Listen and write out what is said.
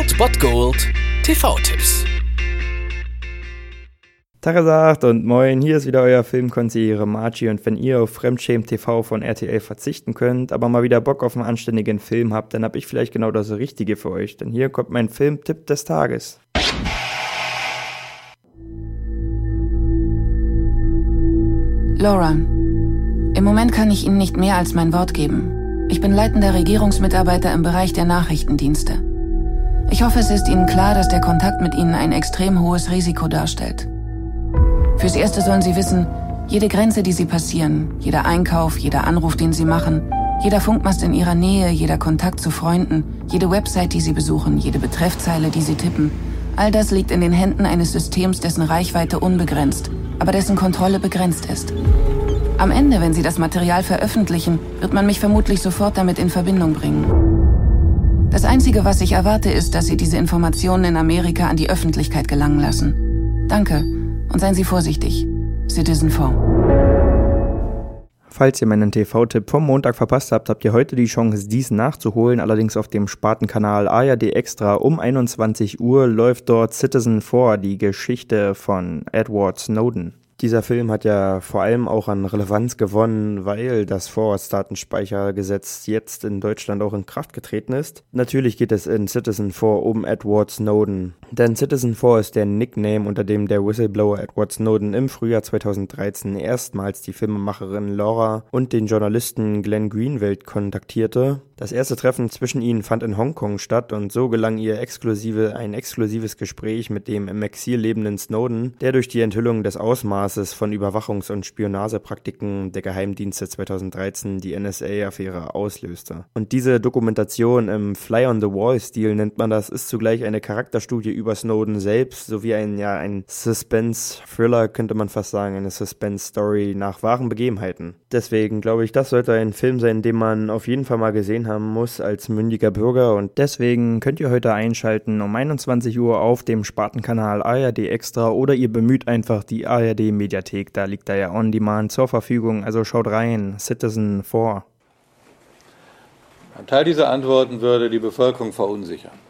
Old Bot Gold TV-Tipps. Tagesagt und moin, hier ist wieder euer Filmkonsigliere Margie und wenn ihr auf Fremdschämen TV von RTL verzichten könnt, aber mal wieder Bock auf einen anständigen Film habt, dann hab ich vielleicht genau das Richtige für euch, denn hier kommt mein Filmtipp des Tages. Laura, im Moment kann ich Ihnen nicht mehr als mein Wort geben. Ich bin leitender Regierungsmitarbeiter im Bereich der Nachrichtendienste. Ich hoffe, es ist Ihnen klar, dass der Kontakt mit Ihnen ein extrem hohes Risiko darstellt. Fürs Erste sollen Sie wissen, jede Grenze, die Sie passieren, jeder Einkauf, jeder Anruf, den Sie machen, jeder Funkmast in Ihrer Nähe, jeder Kontakt zu Freunden, jede Website, die Sie besuchen, jede Betreffzeile, die Sie tippen, all das liegt in den Händen eines Systems, dessen Reichweite unbegrenzt, aber dessen Kontrolle begrenzt ist. Am Ende, wenn Sie das Material veröffentlichen, wird man mich vermutlich sofort damit in Verbindung bringen. Das Einzige, was ich erwarte, ist, dass Sie diese Informationen in Amerika an die Öffentlichkeit gelangen lassen. Danke und seien Sie vorsichtig. Citizen 4. Falls ihr meinen TV-Tipp vom Montag verpasst habt, habt ihr heute die Chance, dies nachzuholen. Allerdings auf dem Spartenkanal ARD Extra um 21 Uhr läuft dort Citizen 4, die Geschichte von Edward Snowden. Dieser Film hat ja vor allem auch an Relevanz gewonnen, weil das Vorratsdatenspeichergesetz jetzt in Deutschland auch in Kraft getreten ist. Natürlich geht es in Citizen 4 um Edward Snowden. Denn Citizen 4 ist der Nickname, unter dem der Whistleblower Edward Snowden im Frühjahr 2013 erstmals die Filmemacherin Laura und den Journalisten Glenn Greenwald kontaktierte. Das erste Treffen zwischen ihnen fand in Hongkong statt und so gelang ihr exklusive, ein exklusives Gespräch mit dem im Exil lebenden Snowden, der durch die Enthüllung des Ausmaßes von Überwachungs- und Spionagepraktiken der Geheimdienste 2013 die NSA-Affäre auslöste. Und diese Dokumentation im Fly-on-the-Wall-Stil nennt man das, ist zugleich eine Charakterstudie über Snowden selbst, sowie ein, ja, ein Suspense-Thriller, könnte man fast sagen, eine Suspense-Story nach wahren Begebenheiten. Deswegen glaube ich, das sollte ein Film sein, den man auf jeden Fall mal gesehen haben muss als mündiger Bürger und deswegen könnt ihr heute einschalten um 21 Uhr auf dem Spartenkanal ARD Extra oder ihr bemüht einfach die ARD Mediathek, da liegt er ja on demand zur Verfügung. Also schaut rein, Citizen 4. Ein Teil dieser Antworten würde die Bevölkerung verunsichern.